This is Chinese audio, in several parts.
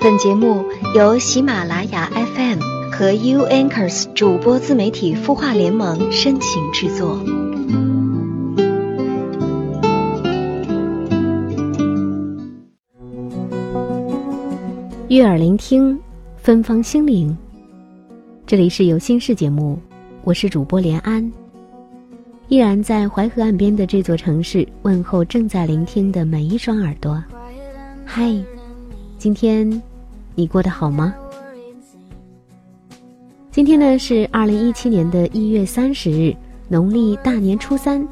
本节目由喜马拉雅 FM 和 U Anchors 主播自媒体孵化联盟深情制作。悦耳聆听，芬芳心灵。这里是有心事节目，我是主播连安。依然在淮河岸边的这座城市，问候正在聆听的每一双耳朵。嗨，今天你过得好吗？今天呢是二零一七年的一月三十日，农历大年初三。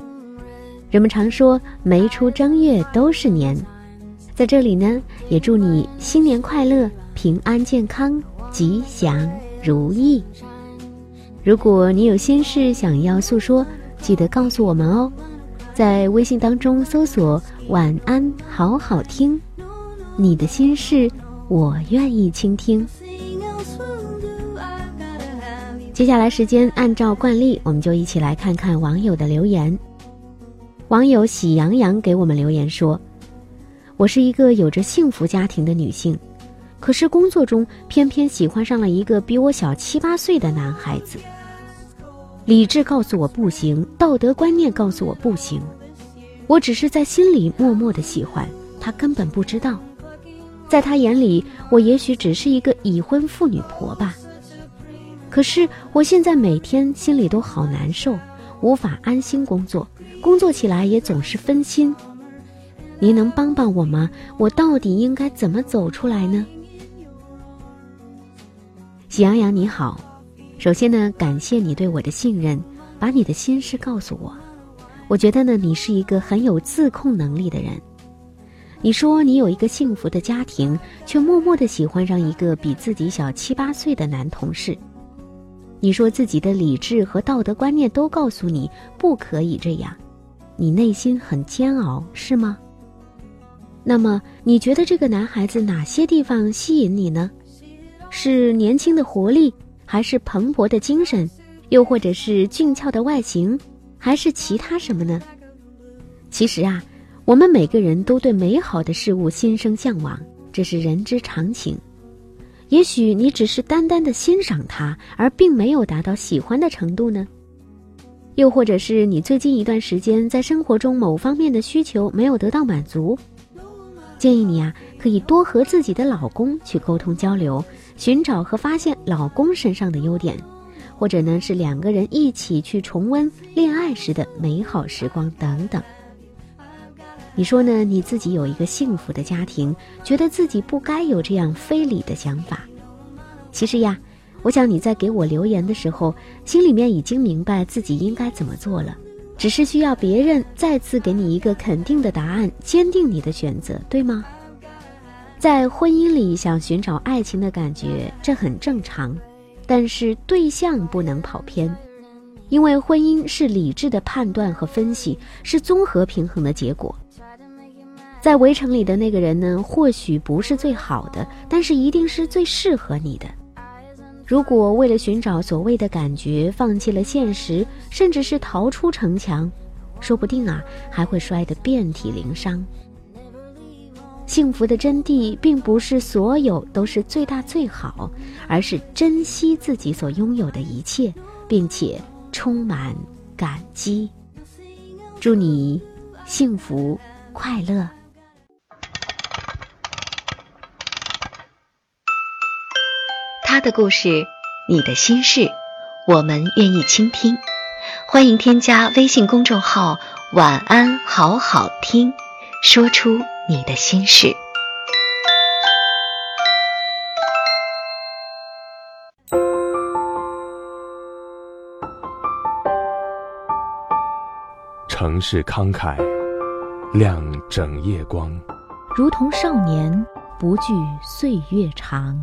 人们常说没出正月都是年，在这里呢，也祝你新年快乐、平安健康、吉祥如意。如果你有心事想要诉说，记得告诉我们哦，在微信当中搜索“晚安好好听”，你的心事我愿意倾听。接下来时间按照惯例，我们就一起来看看网友的留言。网友喜羊羊给我们留言说：“我是一个有着幸福家庭的女性，可是工作中偏偏喜欢上了一个比我小七八岁的男孩子。”理智告诉我不行，道德观念告诉我不行，我只是在心里默默的喜欢他，根本不知道，在他眼里，我也许只是一个已婚妇女婆吧。可是我现在每天心里都好难受，无法安心工作，工作起来也总是分心。您能帮帮我吗？我到底应该怎么走出来呢？喜羊羊你好。首先呢，感谢你对我的信任，把你的心事告诉我。我觉得呢，你是一个很有自控能力的人。你说你有一个幸福的家庭，却默默的喜欢上一个比自己小七八岁的男同事。你说自己的理智和道德观念都告诉你不可以这样，你内心很煎熬，是吗？那么你觉得这个男孩子哪些地方吸引你呢？是年轻的活力？还是蓬勃的精神，又或者是俊俏的外形，还是其他什么呢？其实啊，我们每个人都对美好的事物心生向往，这是人之常情。也许你只是单单的欣赏它，而并没有达到喜欢的程度呢？又或者是你最近一段时间在生活中某方面的需求没有得到满足？建议你啊，可以多和自己的老公去沟通交流。寻找和发现老公身上的优点，或者呢是两个人一起去重温恋爱时的美好时光等等。你说呢？你自己有一个幸福的家庭，觉得自己不该有这样非礼的想法。其实呀，我想你在给我留言的时候，心里面已经明白自己应该怎么做了，只是需要别人再次给你一个肯定的答案，坚定你的选择，对吗？在婚姻里想寻找爱情的感觉，这很正常，但是对象不能跑偏，因为婚姻是理智的判断和分析，是综合平衡的结果。在围城里的那个人呢，或许不是最好的，但是一定是最适合你的。如果为了寻找所谓的感觉，放弃了现实，甚至是逃出城墙，说不定啊，还会摔得遍体鳞伤。幸福的真谛，并不是所有都是最大最好，而是珍惜自己所拥有的一切，并且充满感激。祝你幸福快乐。他的故事，你的心事，我们愿意倾听。欢迎添加微信公众号“晚安好好听”，说出。你的心事。城市慷慨，亮整夜光，如同少年不惧岁月长。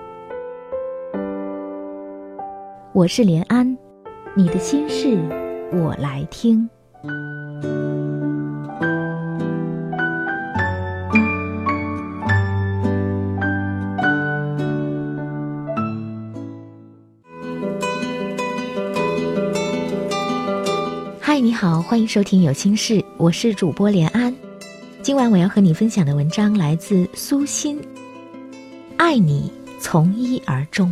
我是连安，你的心事我来听。嗨，你好，欢迎收听有心事，我是主播连安。今晚我要和你分享的文章来自苏欣，《爱你从一而终》。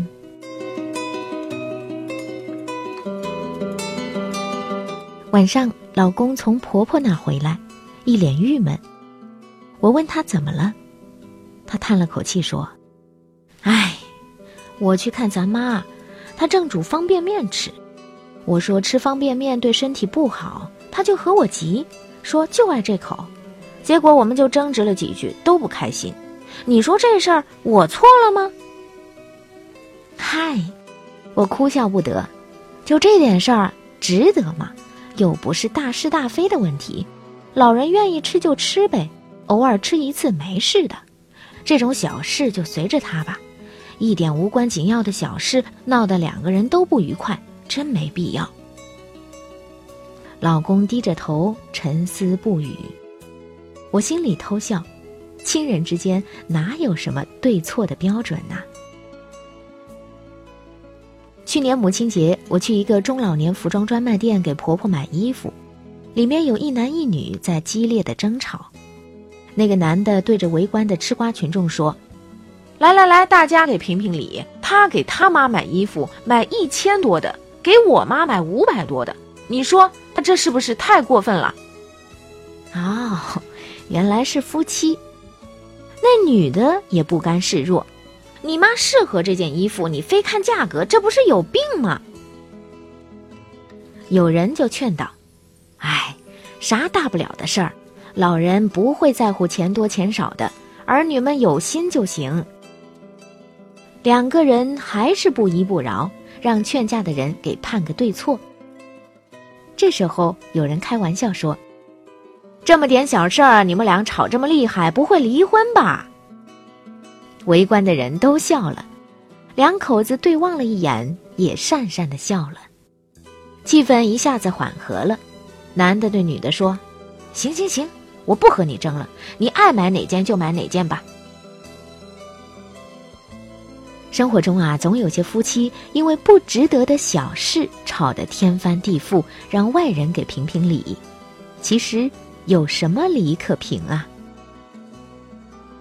晚上，老公从婆婆那回来，一脸郁闷。我问他怎么了，他叹了口气说：“哎，我去看咱妈，她正煮方便面吃。”我说吃方便面对身体不好，他就和我急，说就爱这口，结果我们就争执了几句，都不开心。你说这事儿我错了吗？嗨，我哭笑不得，就这点事儿值得吗？又不是大是大非的问题，老人愿意吃就吃呗，偶尔吃一次没事的，这种小事就随着他吧，一点无关紧要的小事闹得两个人都不愉快。真没必要。老公低着头沉思不语，我心里偷笑。亲人之间哪有什么对错的标准呢？去年母亲节，我去一个中老年服装专卖店给婆婆买衣服，里面有一男一女在激烈的争吵。那个男的对着围观的吃瓜群众说：“来来来，大家给评评理，他给他妈买衣服，买一千多的。”给我妈买五百多的，你说他这是不是太过分了？哦，原来是夫妻。那女的也不甘示弱，你妈适合这件衣服，你非看价格，这不是有病吗？有人就劝道：“哎，啥大不了的事儿，老人不会在乎钱多钱少的，儿女们有心就行。”两个人还是不依不饶。让劝架的人给判个对错。这时候有人开玩笑说：“这么点小事儿，你们俩吵这么厉害，不会离婚吧？”围观的人都笑了，两口子对望了一眼，也讪讪的笑了，气氛一下子缓和了。男的对女的说：“行行行，我不和你争了，你爱买哪件就买哪件吧。”生活中啊，总有些夫妻因为不值得的小事吵得天翻地覆，让外人给评评理。其实有什么理可评啊？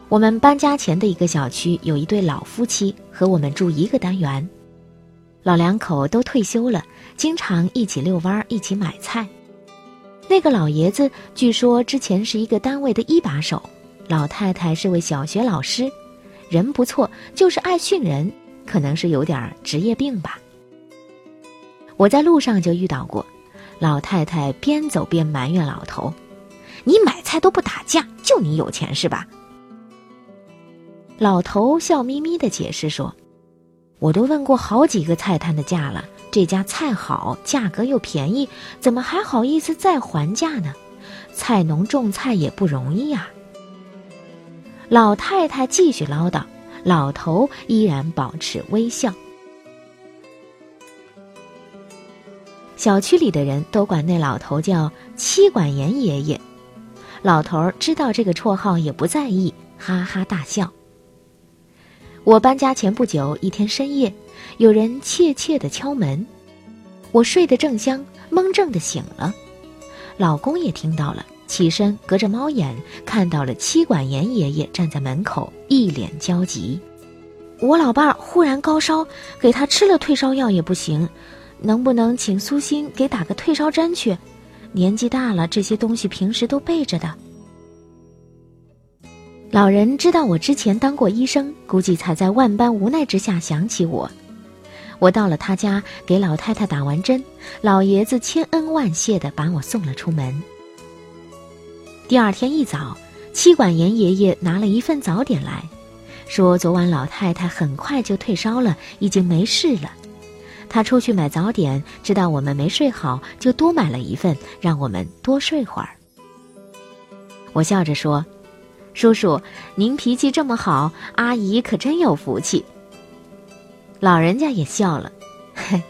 我们搬家前的一个小区有一对老夫妻和我们住一个单元，老两口都退休了，经常一起遛弯儿，一起买菜。那个老爷子据说之前是一个单位的一把手，老太太是位小学老师。人不错，就是爱训人，可能是有点职业病吧。我在路上就遇到过，老太太边走边埋怨老头：“你买菜都不打架，就你有钱是吧？”老头笑眯眯的解释说：“我都问过好几个菜摊的价了，这家菜好，价格又便宜，怎么还好意思再还价呢？菜农种菜也不容易呀。”老太太继续唠叨，老头依然保持微笑。小区里的人都管那老头叫“妻管严爷爷”，老头知道这个绰号也不在意，哈哈大笑。我搬家前不久，一天深夜，有人怯怯的敲门，我睡得正香，蒙怔的醒了，老公也听到了。起身，隔着猫眼看到了妻管严爷爷站在门口，一脸焦急。我老伴儿忽然高烧，给他吃了退烧药也不行，能不能请苏欣给打个退烧针去？年纪大了，这些东西平时都备着的。老人知道我之前当过医生，估计才在万般无奈之下想起我。我到了他家，给老太太打完针，老爷子千恩万谢地把我送了出门。第二天一早，妻管严爷爷拿了一份早点来，说昨晚老太太很快就退烧了，已经没事了。他出去买早点，知道我们没睡好，就多买了一份，让我们多睡会儿。我笑着说：“叔叔，您脾气这么好，阿姨可真有福气。老人家也笑了，嘿，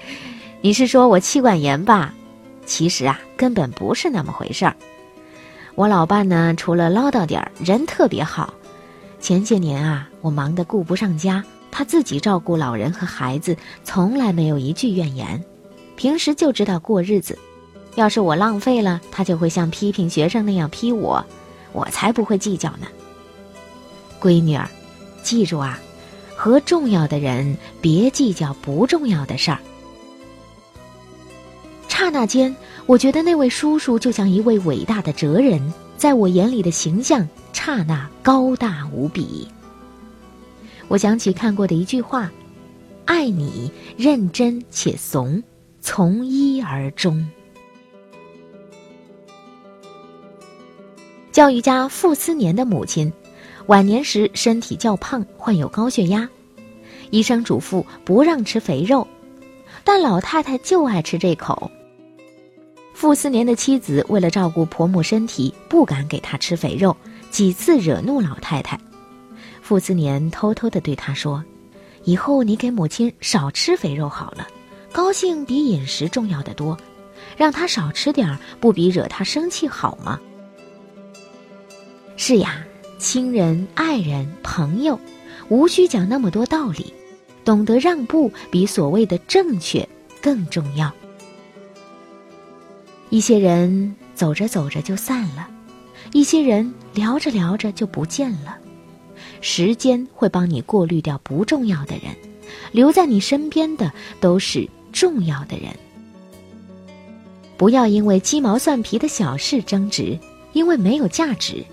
你是说我妻管严吧？其实啊，根本不是那么回事儿。我老伴呢，除了唠叨点儿，人特别好。前些年啊，我忙得顾不上家，他自己照顾老人和孩子，从来没有一句怨言。平时就知道过日子，要是我浪费了，他就会像批评学生那样批我，我才不会计较呢。闺女儿，记住啊，和重要的人别计较不重要的事儿。刹那间，我觉得那位叔叔就像一位伟大的哲人，在我眼里的形象刹那高大无比。我想起看过的一句话：“爱你认真且怂，从一而终。”教育家傅斯年的母亲。晚年时身体较胖，患有高血压，医生嘱咐不让吃肥肉，但老太太就爱吃这口。傅斯年的妻子为了照顾婆母身体，不敢给她吃肥肉，几次惹怒老太太。傅斯年偷偷地对她说：“以后你给母亲少吃肥肉好了，高兴比饮食重要的多，让她少吃点儿，不比惹她生气好吗？”是呀。亲人、爱人、朋友，无需讲那么多道理，懂得让步比所谓的正确更重要。一些人走着走着就散了，一些人聊着聊着就不见了。时间会帮你过滤掉不重要的人，留在你身边的都是重要的人。不要因为鸡毛蒜皮的小事争执，因为没有价值。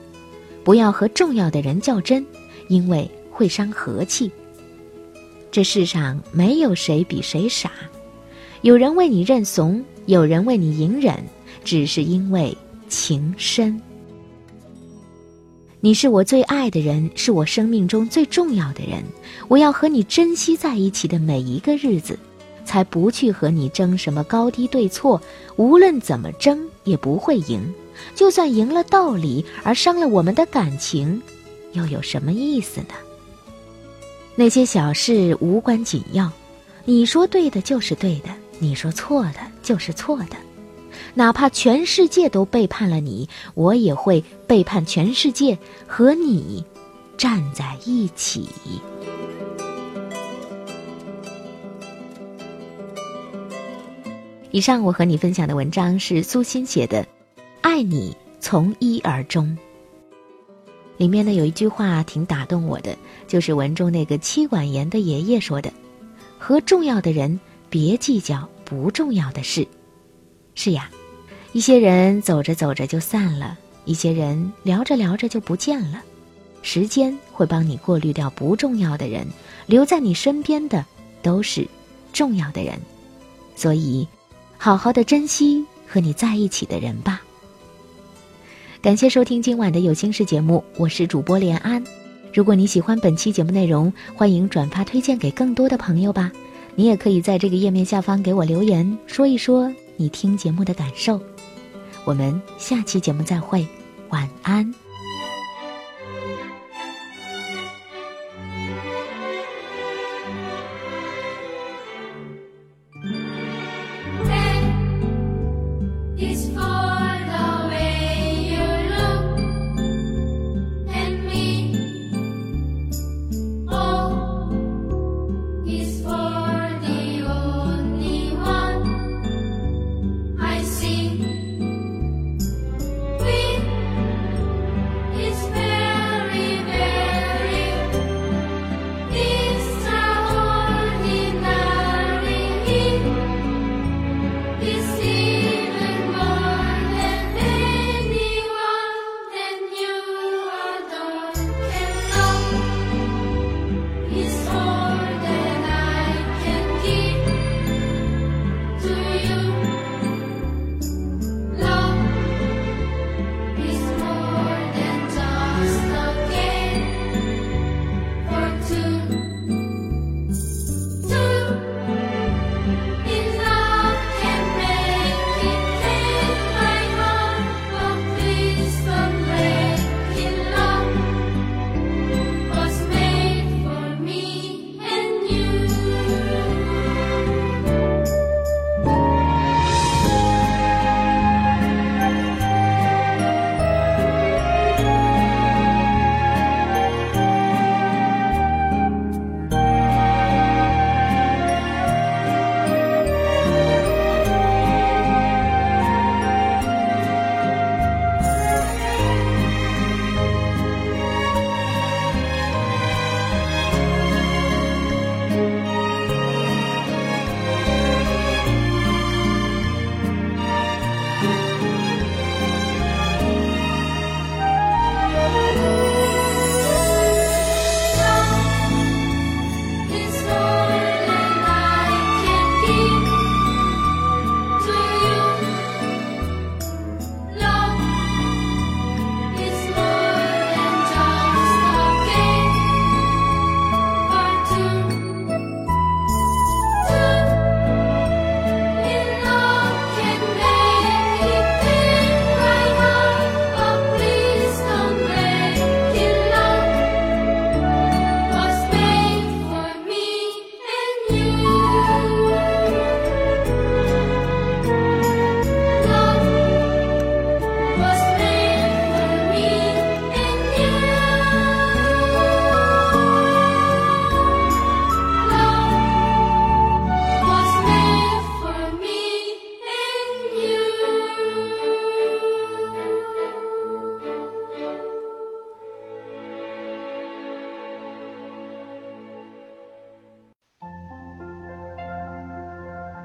不要和重要的人较真，因为会伤和气。这世上没有谁比谁傻，有人为你认怂，有人为你隐忍，只是因为情深。你是我最爱的人，是我生命中最重要的人，我要和你珍惜在一起的每一个日子，才不去和你争什么高低对错，无论怎么争也不会赢。就算赢了道理，而伤了我们的感情，又有什么意思呢？那些小事无关紧要，你说对的就是对的，你说错的就是错的。哪怕全世界都背叛了你，我也会背叛全世界，和你站在一起。以上我和你分享的文章是苏欣写的。爱你从一而终。里面呢有一句话挺打动我的，就是文中那个妻管严的爷爷说的：“和重要的人别计较不重要的事。”是呀，一些人走着走着就散了，一些人聊着聊着就不见了。时间会帮你过滤掉不重要的人，留在你身边的都是重要的人。所以，好好的珍惜和你在一起的人吧。感谢收听今晚的有心事节目，我是主播连安。如果你喜欢本期节目内容，欢迎转发推荐给更多的朋友吧。你也可以在这个页面下方给我留言，说一说你听节目的感受。我们下期节目再会，晚安。